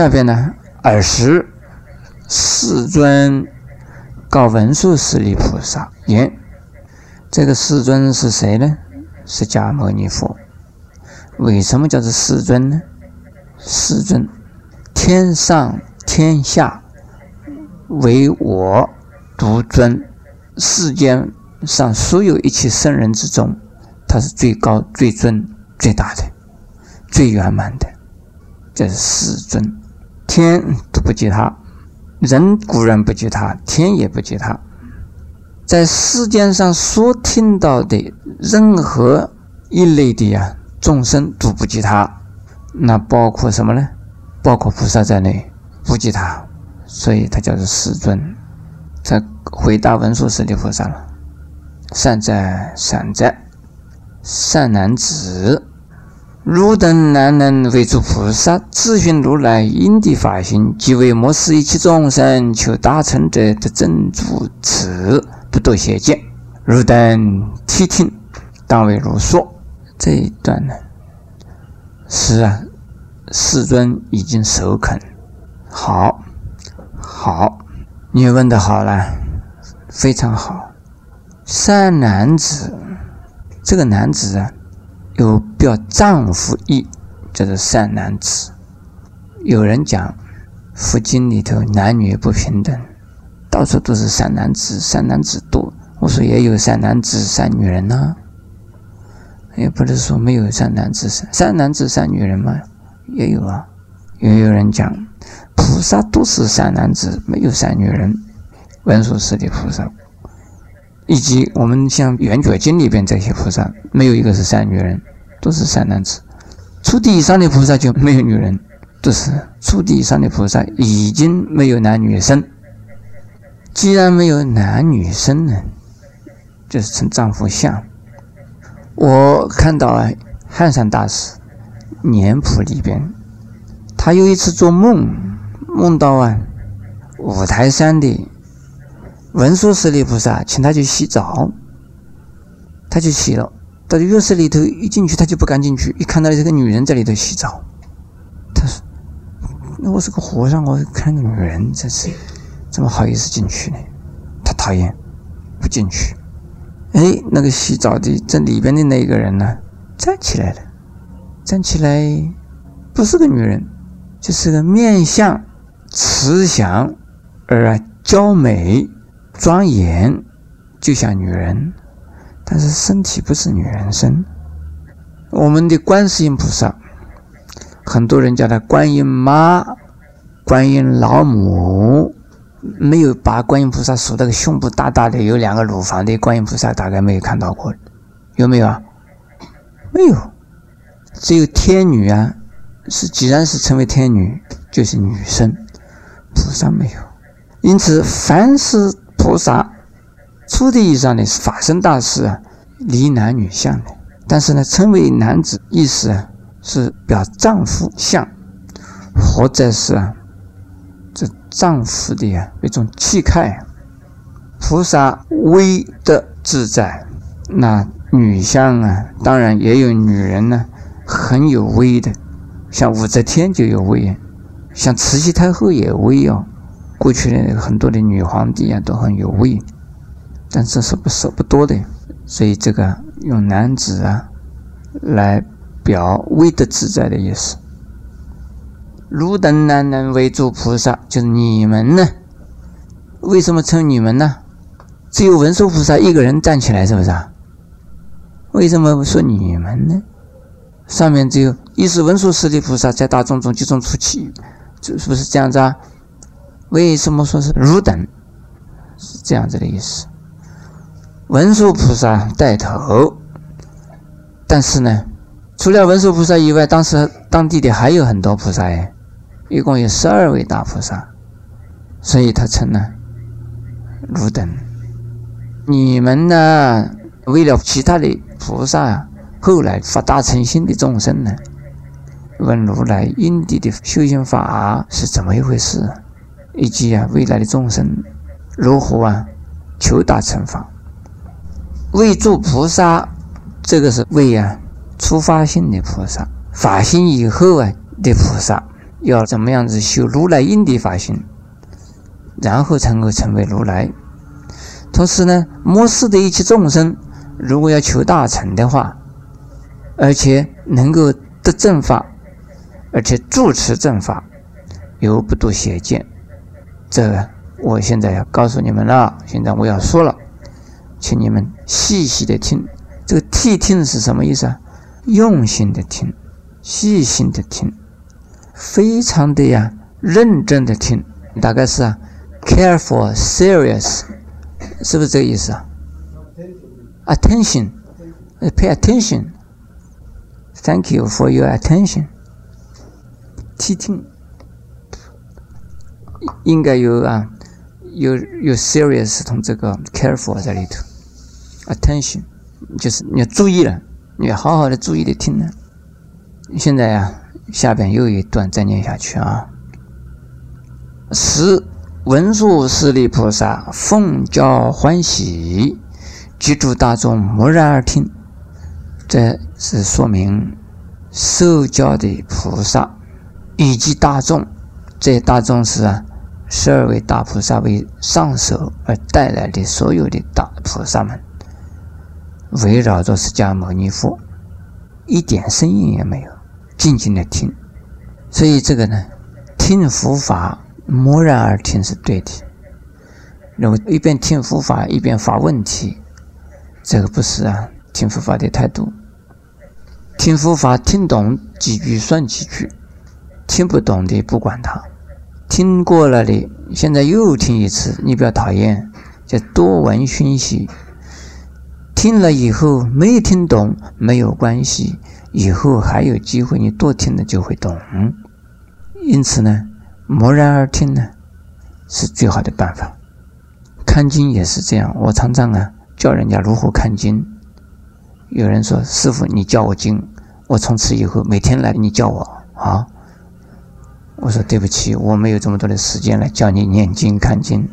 下边呢，尔时世尊告文殊师利菩萨言：“这个世尊是谁呢？释迦牟尼佛。为什么叫做世尊呢？世尊，天上天下唯我独尊，世间上所有一切圣人之中，他是最高、最尊、最大的、最圆满的，这是世尊。天都不及他。”人固然不及他，天也不及他。在世间上所听到的任何一类的呀众生都不及他，那包括什么呢？包括菩萨在内，不及他，所以他叫做世尊。他回答文殊师利菩萨了：“善哉，善哉，善男子。”汝等难能为诸菩萨，自寻如来因地法行，即为末世一切众生求大成者的真主持，不多邪见。汝等谛听，当为如说。这一段呢，是啊，世尊已经首肯。好，好，你问的好了，非常好。善男子，这个男子啊。有表丈夫意，叫做善男子。有人讲佛经里头男女不平等，到处都是善男子，善男子多。我说也有善男子、善女人呐，也不是说没有善男子、善善男子、善女人嘛，也有啊。也有人讲菩萨都是善男子，没有善女人。文殊师利菩萨，以及我们像《圆觉经》里边这些菩萨，没有一个是善女人。都是善男子，初地以上的菩萨就没有女人，都是初地以上的菩萨已经没有男女生。既然没有男女生呢，就是成丈夫相。我看到啊，汉山大师年谱里边，他有一次做梦，梦到啊五台山的文殊师利菩萨请他去洗澡，他去洗了。到浴室里头一进去，他就不敢进去。一看到这个女人在里头洗澡，他说：“那我是个和尚，我看个女人，这是怎么好意思进去呢？”他讨厌，不进去。哎，那个洗澡的这里边的那个人呢，站起来了，站起来，不是个女人，就是个面相慈祥而娇美庄严，就像女人。但是身体不是女人身。我们的观世音菩萨，很多人叫她观音妈、观音老母，没有把观音菩萨数那个胸部大大的、有两个乳房的观音菩萨，大概没有看到过，有没有啊？没有，只有天女啊，是既然是成为天女，就是女生，菩萨没有。因此，凡是菩萨。初的意义上呢是法身大师啊，离男女相的，但是呢，称为男子意思啊，是表丈夫相，或者是啊，这丈夫的呀一种气概。菩萨威德自在，那女相啊，当然也有女人呢，很有威的，像武则天就有威，像慈禧太后也威哦。过去的很多的女皇帝啊，都很有威。但这是不是不多的，所以这个用男子啊来表威德自在的意思。汝等男人为诸菩萨，就是你们呢？为什么称你们呢？只有文殊菩萨一个人站起来，是不是啊？为什么说你们呢？上面只有一是文殊师利菩萨在大众中集中出气，是不是这样子啊？为什么说是汝等？是这样子的意思。文殊菩萨带头，但是呢，除了文殊菩萨以外，当时当地的还有很多菩萨哎，一共有十二位大菩萨，所以他称呢，汝等，你们呢，为了其他的菩萨后来发大乘心的众生呢，问如来因地的修行法是怎么一回事，以及啊未来的众生如何啊求大乘法。为助菩萨，这个是为啊初发性的菩萨，法心以后啊的菩萨，要怎么样子修如来应的法心，然后才能够成为如来。同时呢，末世的一切众生，如果要求大成的话，而且能够得正法，而且住持正法，有不多邪见。这个我现在要告诉你们了。现在我要说了，请你们细细的听。这个谛听是什么意思啊？用心的听，细心的听，非常的呀认真的听。大概是啊，careful, serious。是不是这个意思啊？Attention, pay attention. Thank you for your attention. 谛听应该有啊，有有 serious 同这个 careful 在里头。Attention 就是你要注意了，你要好好的注意的听呢。现在呀，下边又一段再念下去啊。十。文殊师利菩萨奉教欢喜，居住大众默然而听。这是说明受教的菩萨以及大众，这大众是啊，十二位大菩萨为上首而带来的所有的大菩萨们，围绕着释迦牟尼佛，一点声音也没有，静静的听。所以这个呢，听佛法。默然而听是对的，如果一边听佛法一边发问题，这个不是啊，听佛法的态度。听佛法听懂几句算几句，听不懂的不管他。听过了的，现在又听一次，你不要讨厌，叫多闻熏习。听了以后没听懂没有关系，以后还有机会，你多听了就会懂。因此呢。默然而听呢，是最好的办法。看经也是这样，我常常啊教人家如何看经。有人说：“师傅，你教我经，我从此以后每天来你教我啊。”我说：“对不起，我没有这么多的时间来教你念经看经，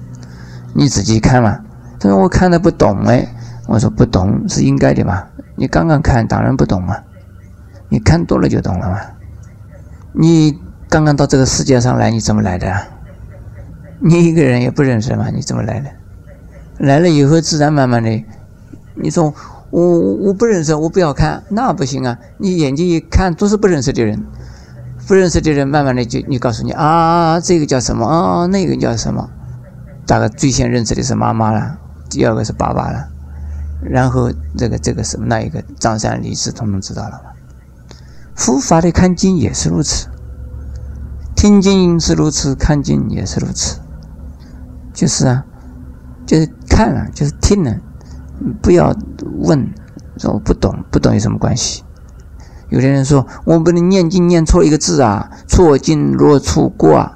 你自己看嘛。”他说：“我看的不懂哎。”我说：“不懂是应该的嘛，你刚刚看当然不懂嘛，你看多了就懂了嘛，你。”刚刚到这个世界上来，你怎么来的？你一个人也不认识嘛？你怎么来的？来了以后，自然慢慢的，你说我我不认识，我不要看，那不行啊！你眼睛一看，都是不认识的人，不认识的人，慢慢的就你告诉你啊，这个叫什么啊？那个叫什么？大概最先认识的是妈妈了，第二个是爸爸了，然后这个这个什么那一个张三李四统统知道了嘛？佛法的看经也是如此。听经是如此，看经也是如此，就是啊，就是看了，就是听了，不要问，说我不懂，不懂有什么关系？有的人说，我不能念经念错一个字啊，错经若错过啊，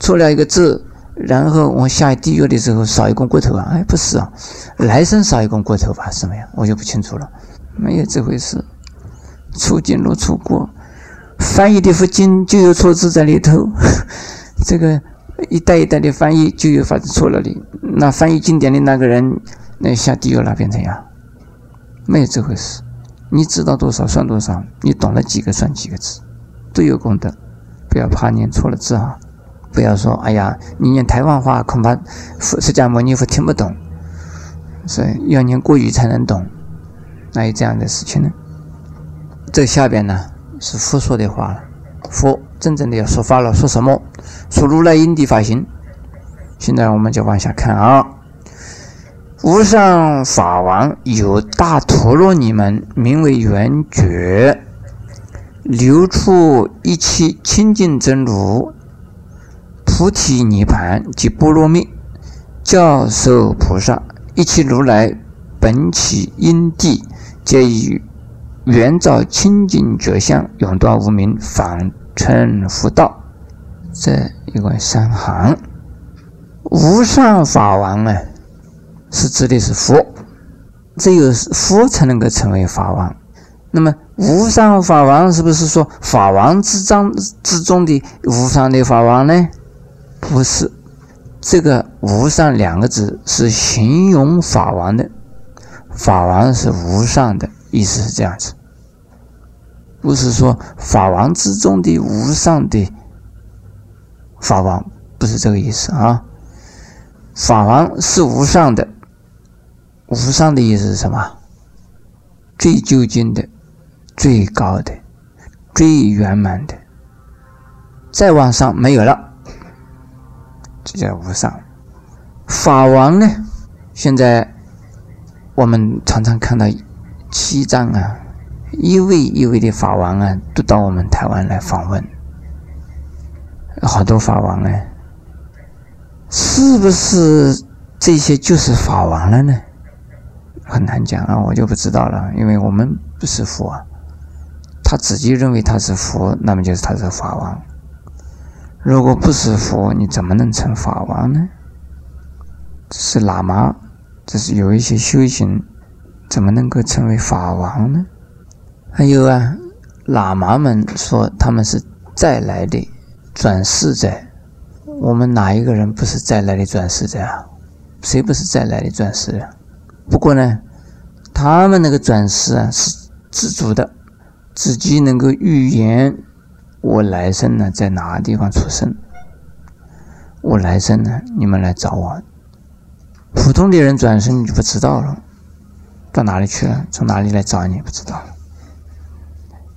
错了一个字，然后我下地狱的时候少一根骨头啊？哎，不是啊，来生少一根骨头吧？什么呀？我就不清楚了，没有这回事，错经若错过。翻译的佛经就有错字在里头，这个一代一代的翻译就有法子错了的。那翻译经典的那个人，那下地狱了变成呀？没有这回事。你知道多少算多少，你懂了几个算几个字，都有功德。不要怕念错了字啊！不要说哎呀，你念台湾话恐怕释迦牟尼佛听不懂，所以要念国语才能懂。哪有这样的事情呢？这下边呢？是佛说的话了，佛真正的要说法了，说什么？说如来因地法行。现在我们就往下看啊。无上法王有大陀罗尼门，名为圆觉，流出一切清净真如，菩提涅盘及波罗蜜，教授菩萨一切如来本起因地，皆以。圆照清净觉相，永断无明，方成佛道。这一共三行。无上法王呢，是指的是佛，只有佛才能够成为法王。那么无上法王是不是说法王之章之中的无上的法王呢？不是，这个无上两个字是形容法王的，法王是无上的。意思是这样子，不是说法王之中的无上的法王，不是这个意思啊。法王是无上的，无上的意思是什么？最究竟的、最高的、最圆满的，再往上没有了，这叫无上。法王呢？现在我们常常看到西藏啊，一位一位的法王啊，都到我们台湾来访问，好多法王呢，是不是这些就是法王了呢？很难讲啊，我就不知道了，因为我们不是佛，他自己认为他是佛，那么就是他是法王。如果不是佛，你怎么能成法王呢？是喇嘛，这是有一些修行，怎么能够成为法王呢？还有啊，喇嘛们说他们是再来的转世者，我们哪一个人不是再来的转世者啊？谁不是再来的转世啊？不过呢，他们那个转世啊是自主的，自己能够预言我来生呢在哪个地方出生，我来生呢你们来找我。普通的人转身你就不知道了，到哪里去了？从哪里来找你？不知道。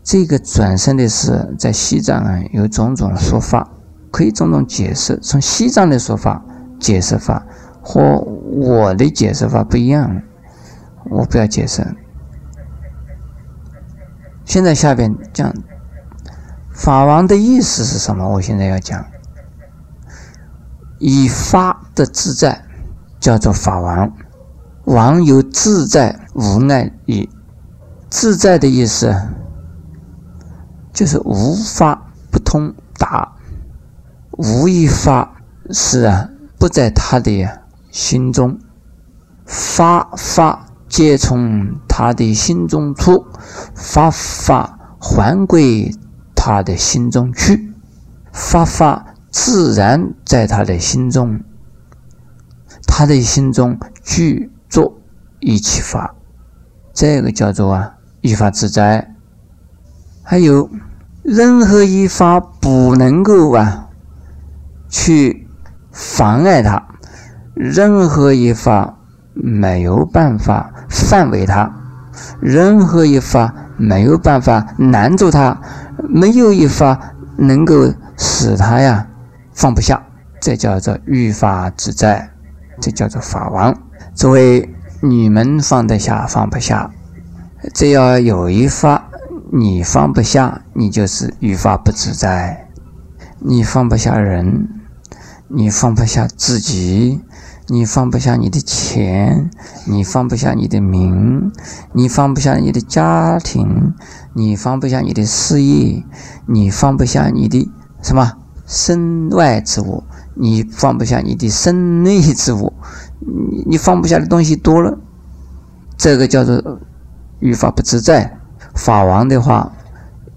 这个转身的事，在西藏啊有种种说法，可以种种解释。从西藏的说法、解释法和我的解释法不一样，我不要解释。现在下边讲法王的意思是什么？我现在要讲，以法的自在。叫做法王，王有自在无碍意。自在的意思就是无法不通达，无一法是啊不在他的呀心中，法法皆从他的心中出，法法还归他的心中去，法法自然在他的心中。他的心中具作一切法，这个叫做啊依法自在。还有任何一法不能够啊去妨碍他，任何一法没有办法范围他，任何一法没有办法难住他，没有一法能够使他呀放不下，这叫做欲法自在。这叫做法王。作为你们放得下放不下，只要有一法你放不下，你就是欲法不自在。你放不下人，你放不下自己，你放不下你的钱，你放不下你的名，你放不下你的家庭，你放不下你的事业，你放不下你的什么身外之物。你放不下你的身内之物，你你放不下的东西多了，这个叫做语法不自在。法王的话，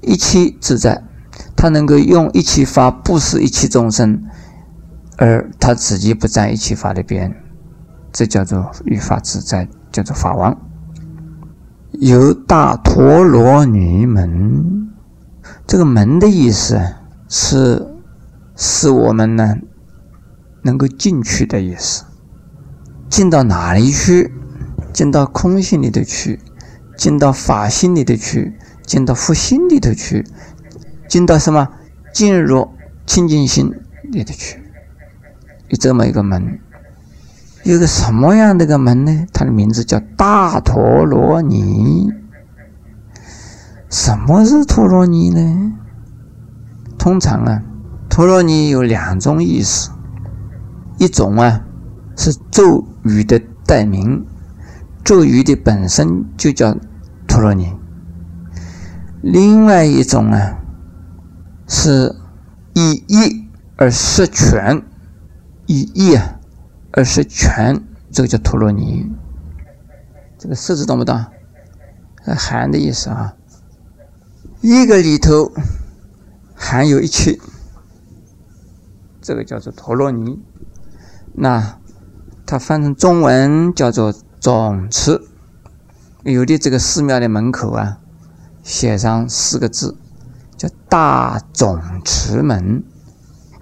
一切自在，他能够用一切法布施一切众生，而他自己不占一切法的边，这叫做语法自在，叫做法王。有大陀罗尼门，这个门的意思是使我们呢。能够进去的意思，进到哪里去？进到空性里头去，进到法性里头去，进到佛心里头去，进到什么？进入清净心里头去。有这么一个门，有个什么样的个门呢？它的名字叫大陀罗尼。什么是陀罗尼呢？通常啊，陀罗尼有两种意思。一种啊是咒语的代名，咒语的本身就叫陀罗尼。另外一种啊是以一而摄全，以一啊而摄全，这个叫陀罗尼。这个“四”字懂不懂？含的意思啊，一个里头含有一切，这个叫做陀罗尼。那它翻成中文叫做总持，有的这个寺庙的门口啊，写上四个字，叫大总持门。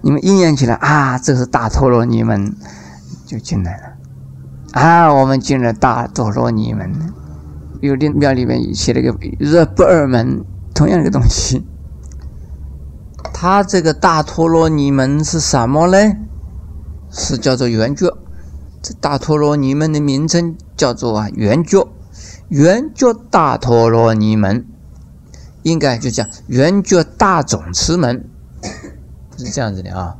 你们应验起来啊，这是大陀罗尼门就进来了啊，我们进了大陀罗尼门。有的庙里面写了个热不二门，同样的东西。它这个大陀罗尼门是什么呢？是叫做圆觉。这大陀罗尼门的名称叫做啊圆觉，圆觉大陀罗尼门，应该就叫圆觉大总持门，是这样子的啊。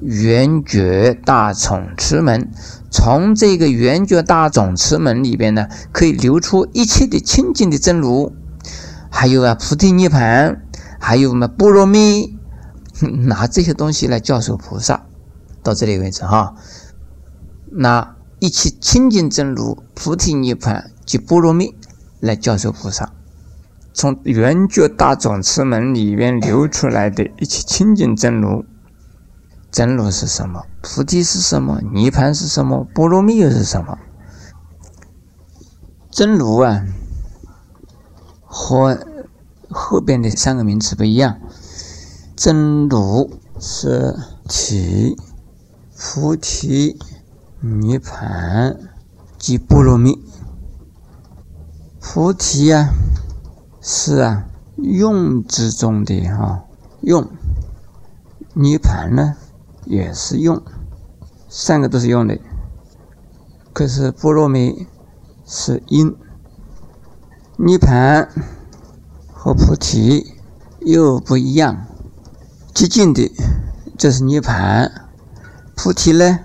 圆觉大总持门。从这个圆觉大总持门里边呢，可以流出一切的清净的真如，还有啊菩提涅盘，还有我们波罗蜜，拿这些东西来教授菩萨。到这里为止哈，拿一切清净真如、菩提涅盘及波罗蜜来教授菩萨。从圆觉大总持门里面流出来的一切清净真如。真如是什么？菩提是什么？涅盘是什么？波罗蜜又是什么？真如啊，和后边的三个名词不一样。真如是体、菩提、涅盘及波罗蜜。菩提啊，是啊，用之中的哈用。涅盘呢？也是用，三个都是用的。可是波罗蜜是因，涅盘和菩提又不一样。极静的，这是涅盘；菩提呢，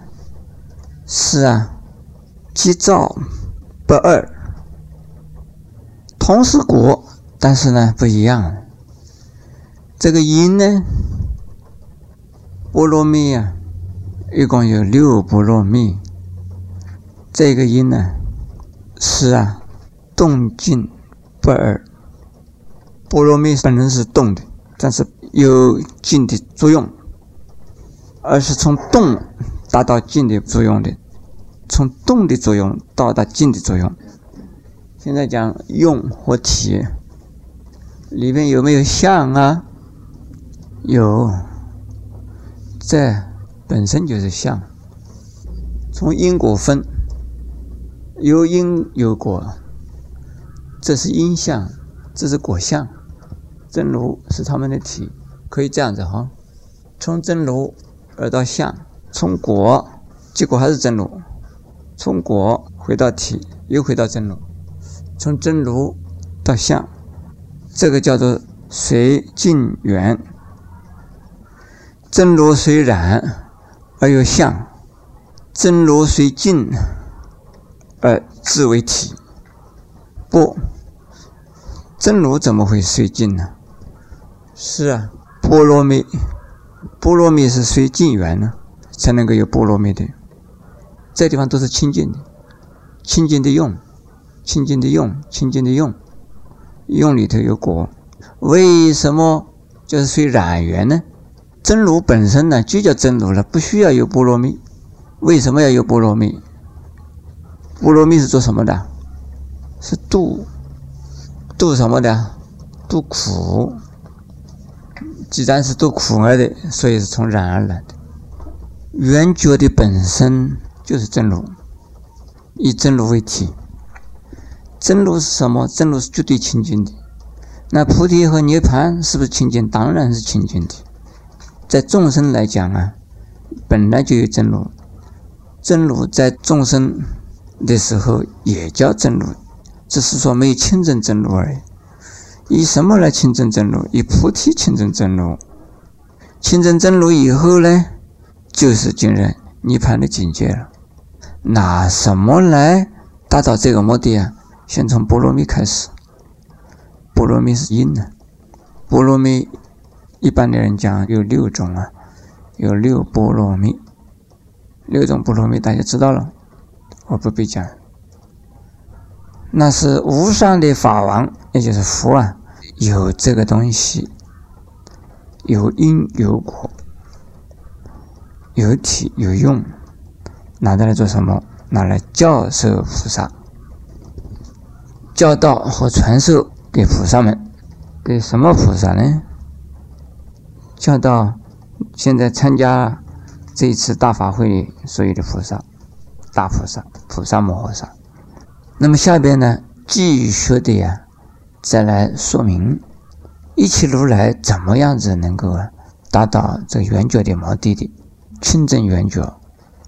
是啊，即照不二，同是果，但是呢不一样。这个因呢？波罗蜜啊，一共有六波罗蜜。这个音呢，是啊，动静不二。波罗蜜本身是动的，但是有静的作用，而是从动达到静的作用的，从动的作用到达静的作用。现在讲用和体，里面有没有相啊？有。这本身就是相，从因果分，有因有果，这是因相，这是果相，真如是他们的体，可以这样子哈，从真如而到相，从果结果还是真如，从果回到体，又回到真如，从真如到相，这个叫做随境缘。真如随染而有相，真如虽静而自为体。不，真如怎么会随静呢？是啊，波罗蜜，波罗蜜是随境缘呢，才能够有波罗蜜的。这地方都是清净的，清净的用，清净的用，清净的用，用里头有果。为什么就是随染缘呢？真如本身呢，就叫真如了，不需要有波罗蜜。为什么要有波罗蜜？波罗蜜是做什么的？是度度什么的？度苦。既然是度苦而的，所以是从染而来的。圆觉的本身就是真如，以真如为体。真如是什么？真如是绝对清净的。那菩提和涅盘是不是清净？当然是清净的。在众生来讲啊，本来就有真如，真如在众生的时候也叫真如，只是说没有清正真如而已。以什么来清正真如？以菩提清正真如。清正真如以后呢，就是进入涅盘的境界了。拿什么来达到这个目的啊？先从波罗蜜开始。波罗蜜是因呢，波罗蜜。一般的人讲有六种啊，有六波罗蜜，六种波罗蜜大家知道了，我不必讲。那是无上的法王，也就是佛啊，有这个东西，有因有果，有体有用，拿它来做什么？拿来教授菩萨，教导和传授给菩萨们，给什么菩萨呢？教导现在参加这一次大法会所有的菩萨，大菩萨、菩萨摩诃萨。那么下边呢，继续的呀，再来说明一切如来怎么样子能够达到这圆觉的目的的清正圆觉。